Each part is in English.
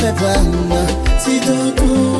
fè pa mwen Si ton kou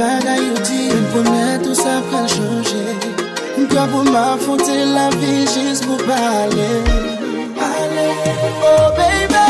bagay yo di M promet tout sa pral chanje. M kwa pou ma fonte la vi jis pou pale. Pale, oh baby.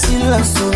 si la sou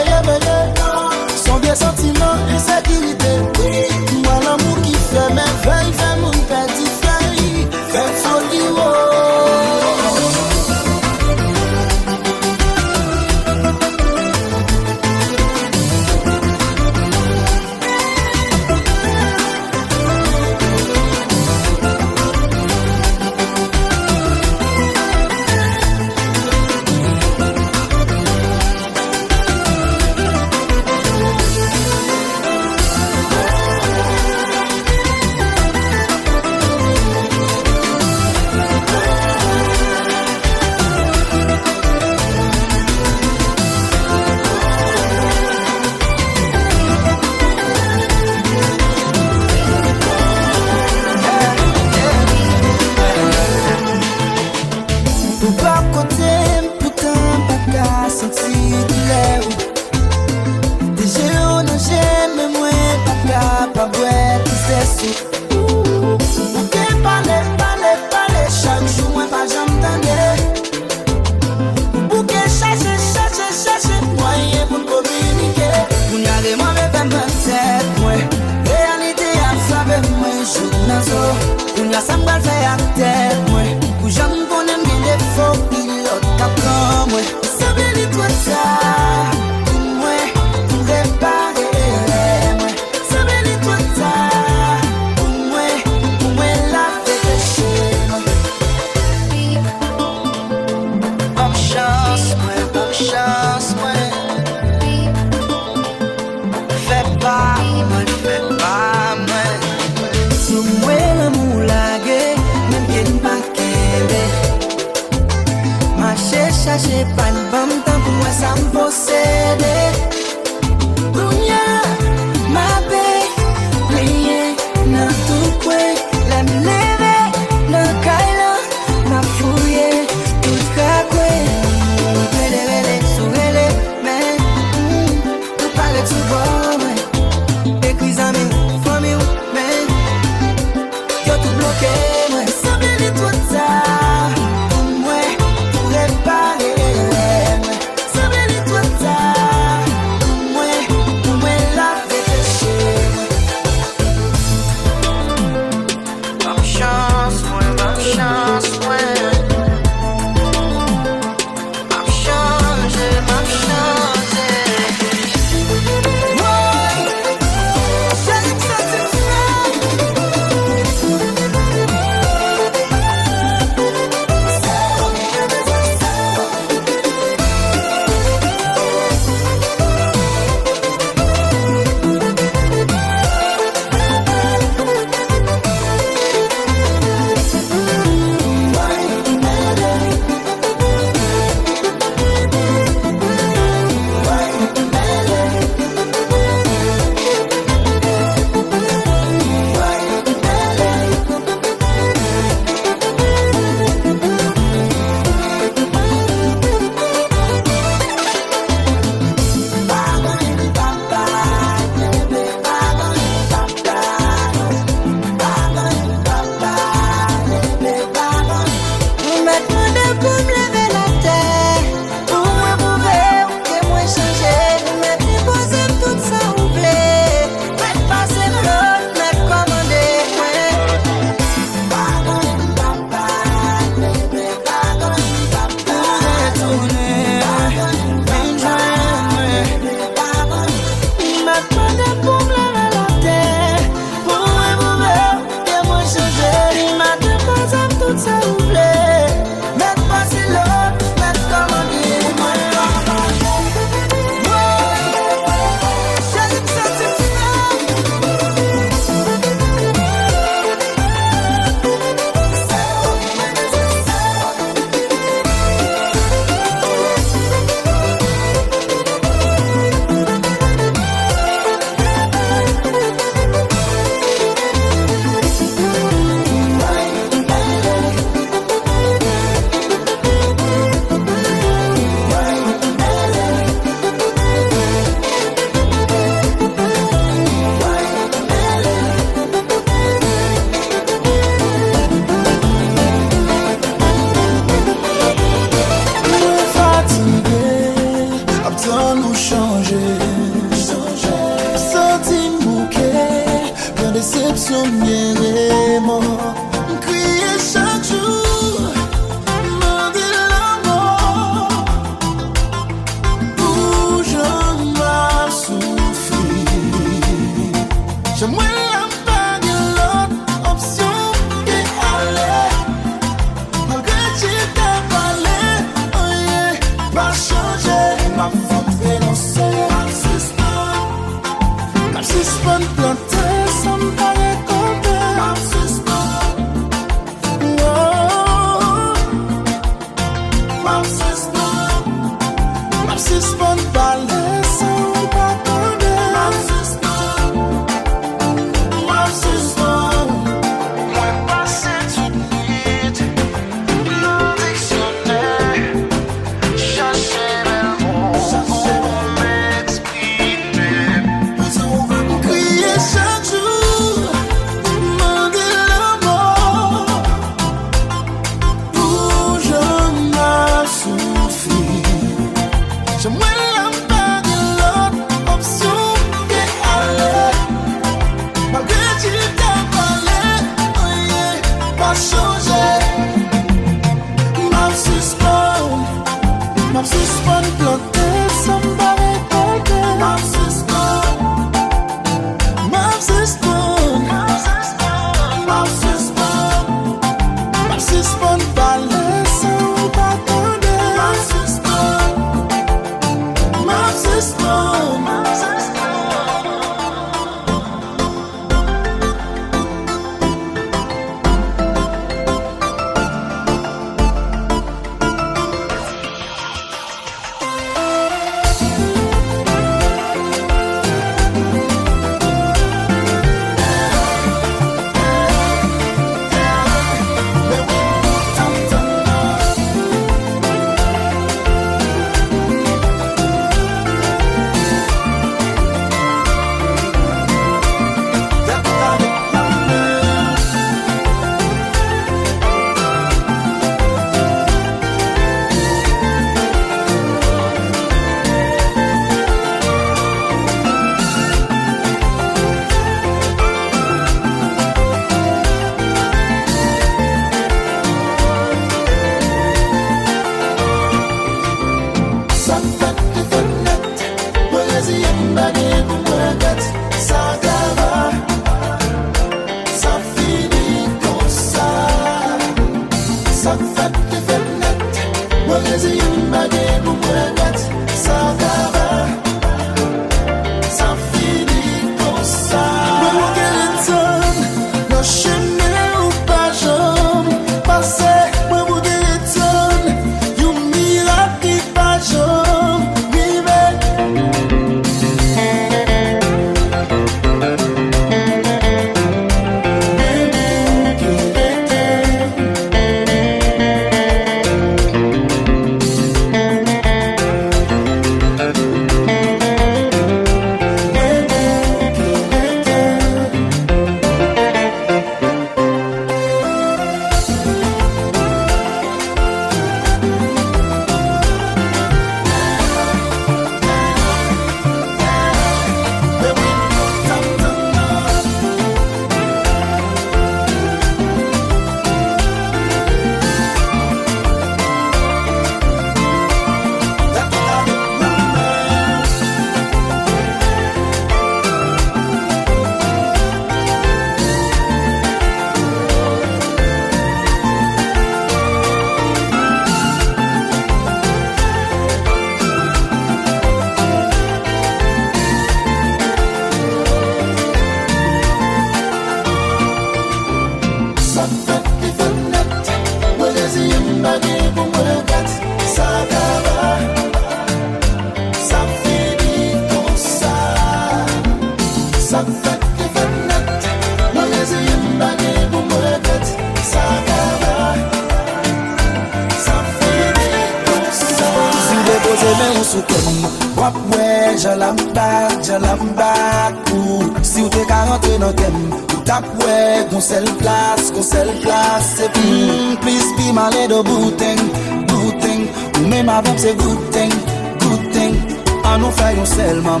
bel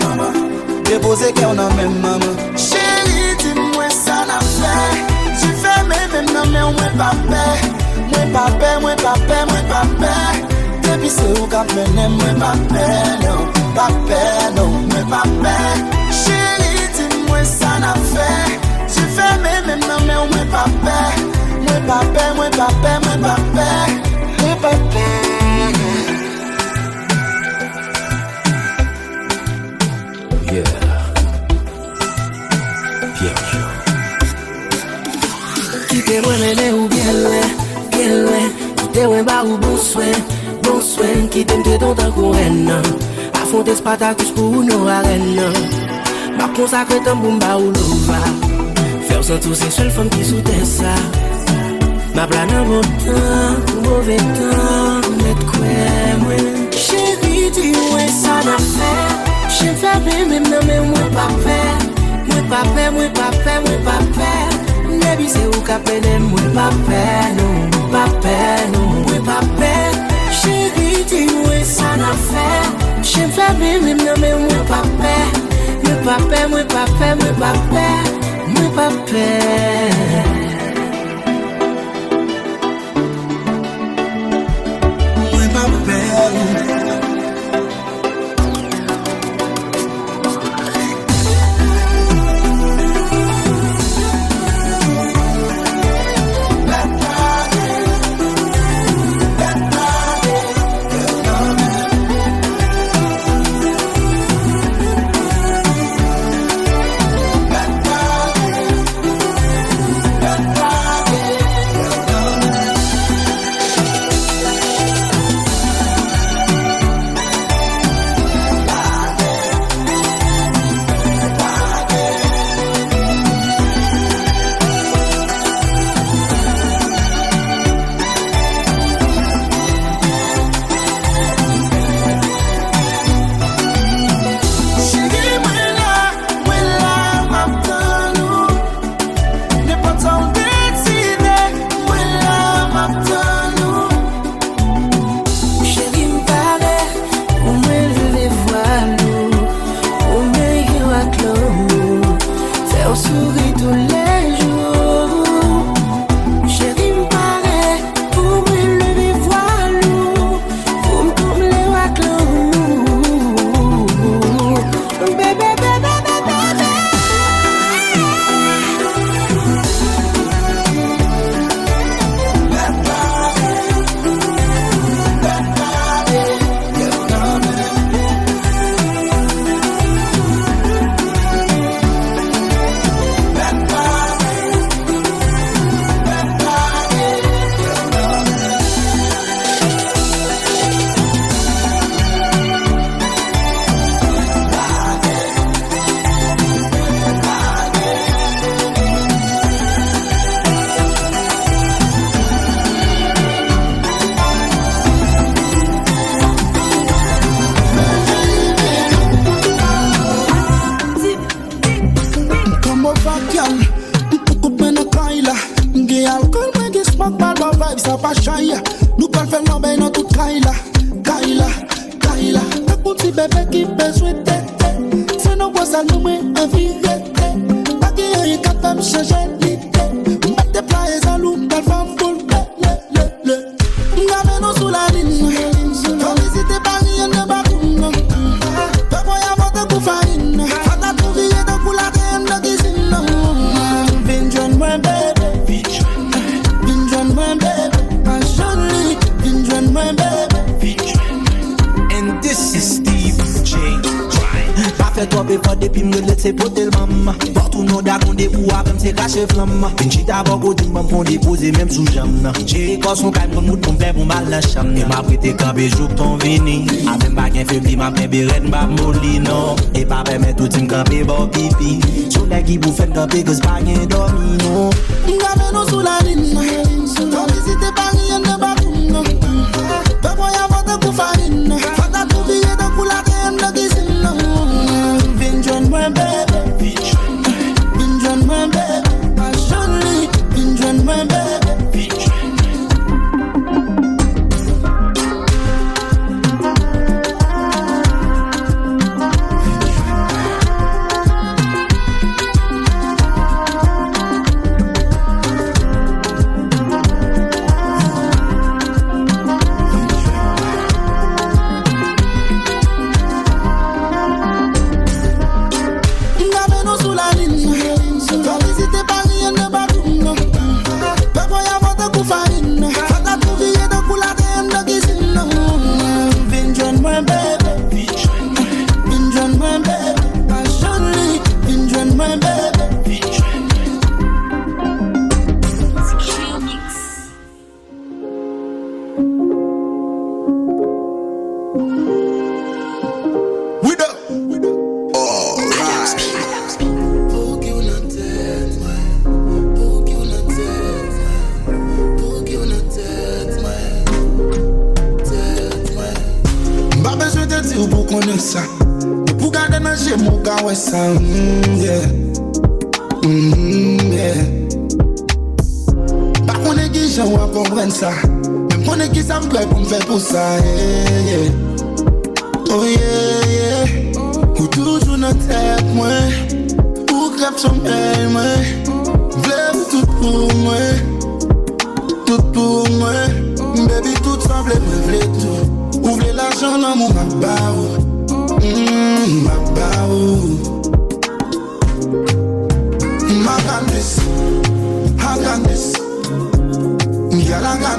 mama. Depose kè ou nan men mama. Chéri, di mwen sa na fè Tu fè mè mè mè mè mwen pa pè Mwen pa pè, mwen pa pè, mwen pa pè Depi se ou ka pè ne mwen pa pè Non, pa pè, non, mwen pa pè Chéri, di mwen sa na fè Tu fè mè mè mè mè mwen pa pè Mwen pa pè, mwen pa pè, mwen pa pè que mwen mene ou bien lwen, bien lwen Kite mwen ba ou bon swen, bon swen Kite mte don tan kou ren nan. Afonte Spartacus pou nou aren nan. Ma konsakre tan pou mba ou lova Fèw san tou se sel fèm ki soute sa. Ma planan bon tan, pou mouve tan Net kwe mwen. Chéri di mwen sa na fè. Chèm fè mè mè mè mè mwen pa fè. Mwen pa fè, mwen pa fè, mwen pa fè. Baby se ou ka pene mwen pa pe nou Mwen pa pe nou Mwen pa pe Chéri ti mwen sa na fe. Chèm fè bim bim nan men mwen pa pe. Mwen pa pe, mwen pa pe, mwen pa pe. Mwen pa pe. Mwen pa pe. Be kwa depi mne let se potel mam. Portou nou da konde pou apem se kache flam. Bin chita bako di mbam kon depoze menm sou jam. Che koson kaj mkon mout kon ple pou mal la cham. E ma prete kabe jouk ton vini. A bagen febli ma pen beret mba moli non E pa pe men toutim kabe bo pipi. Sou le ki pou fen kabe kos bagen domino Mgane nou sou la lin Mwen visite Paris en de Bakoum Pe mwen yavote kou farin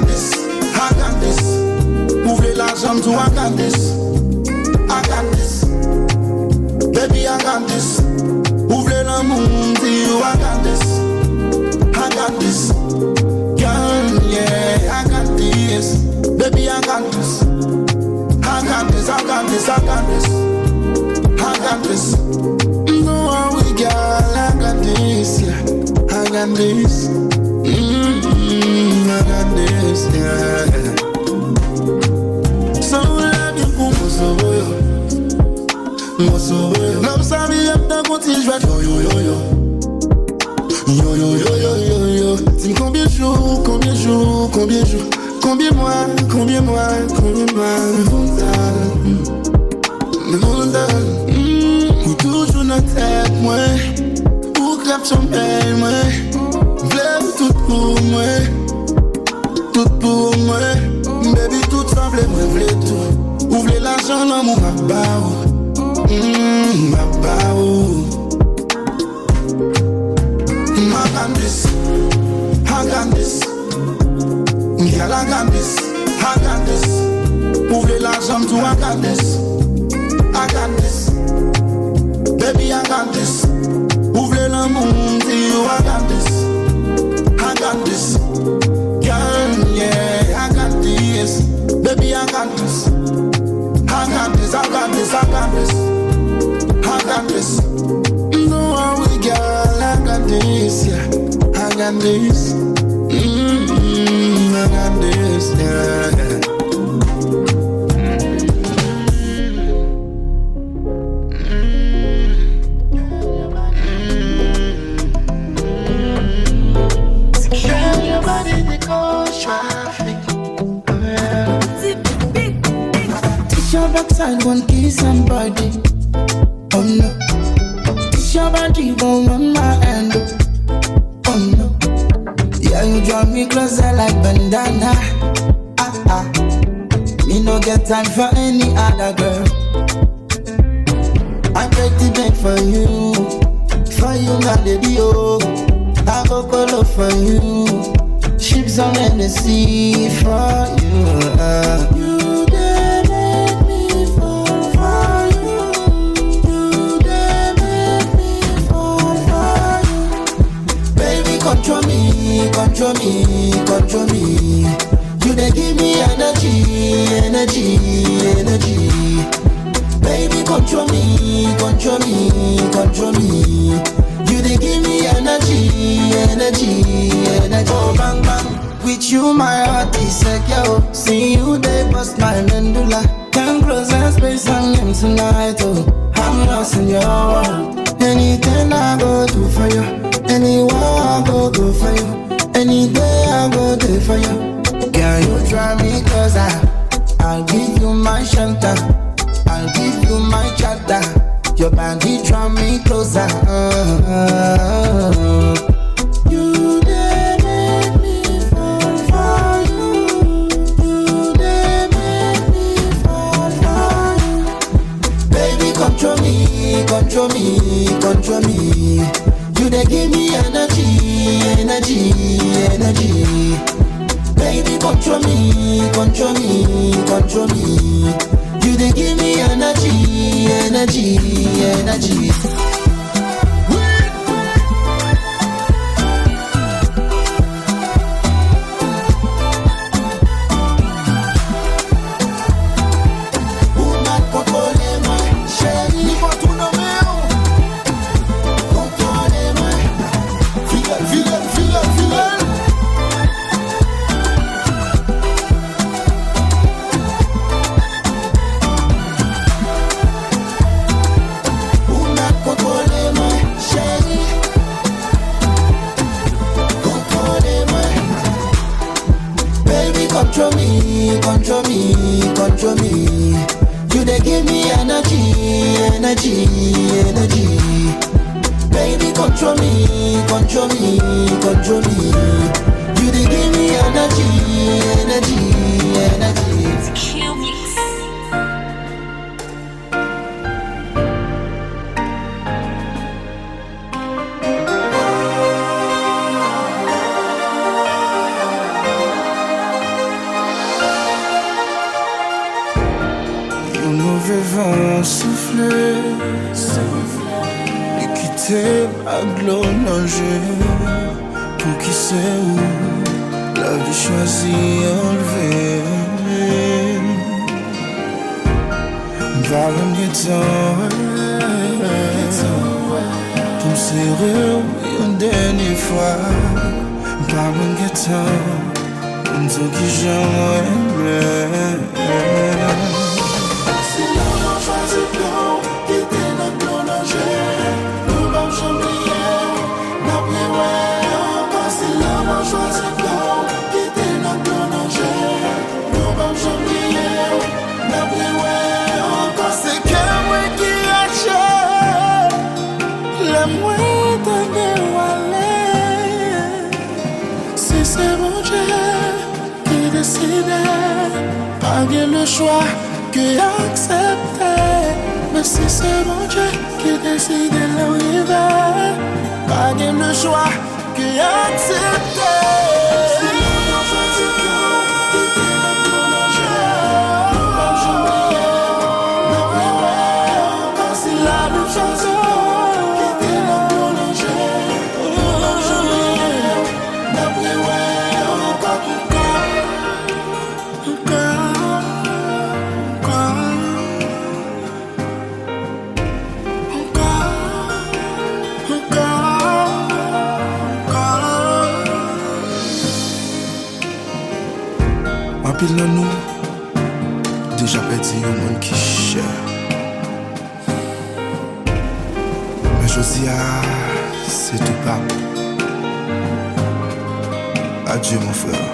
Girl, I got this, got this Ouvre l'argent tout, I got this I got this Baby, I got this Ouvre le monde, you, I got this I got this Girl, yeah, I got this Baby, I got this I got this, I got this, I got this I got this No we girl, I got this, yeah. I got this stronger combien jour, combien jour, combien jour Combien mois, combien mois, combien toujours nan tête tout pou mwen Ba ou Mmm, mak ba ou I got this, I got this Girl, I got this, I got this Ou vle l'argent tout, I got this I got this Baby, I this. You, I this. I this. Yeah, I this. Baby, I this. I got this, I got this, I got this. I. No we girl, I got this, yeah. I got this. Mm-hmm, I got this, yeah. Backside, one kiss somebody. Oh no. It's your body, one on my hand. Oh no. Yeah, you draw me closer like bandana. Ah ah. Me no get time for any other girl. I break the bank for you. For you, my baby, oh. I go call for you. Ships on the sea for you. Uh. Control me, control me. You dey give me energy, energy, energy. Baby, control me, control me, control me. You dey give me energy, energy, energy. Oh bang bang, with you my heart is secure. See you they bust my medulla. Come close and space and name tonight. Oh, I'm lost in your world. Anything I go do for you, anywhere I go go for you. Any day I go there for you. Girl, you drive me closer. I'll give you my shelter. I'll give you my charter. Your body draw me closer. You dey make me fall for you. You dey make me fall for you. Baby, control me, control me, control me. You dey give me energy, control me, control me, control me. You dey give me energy, energy, energy. aggloméré Pour qui sait où La vie choisie enlevée. Valon getan Pou msere ou yon denye fwa Valon getan Mzo ki jan bien le choix que accepter. Mais si c'est mon Dieu qui décide va, pas bien le choix que accepter. apil nan nou, deja pedi yon moun ki chè. Men josi a, se tou pap. Adye moun frè.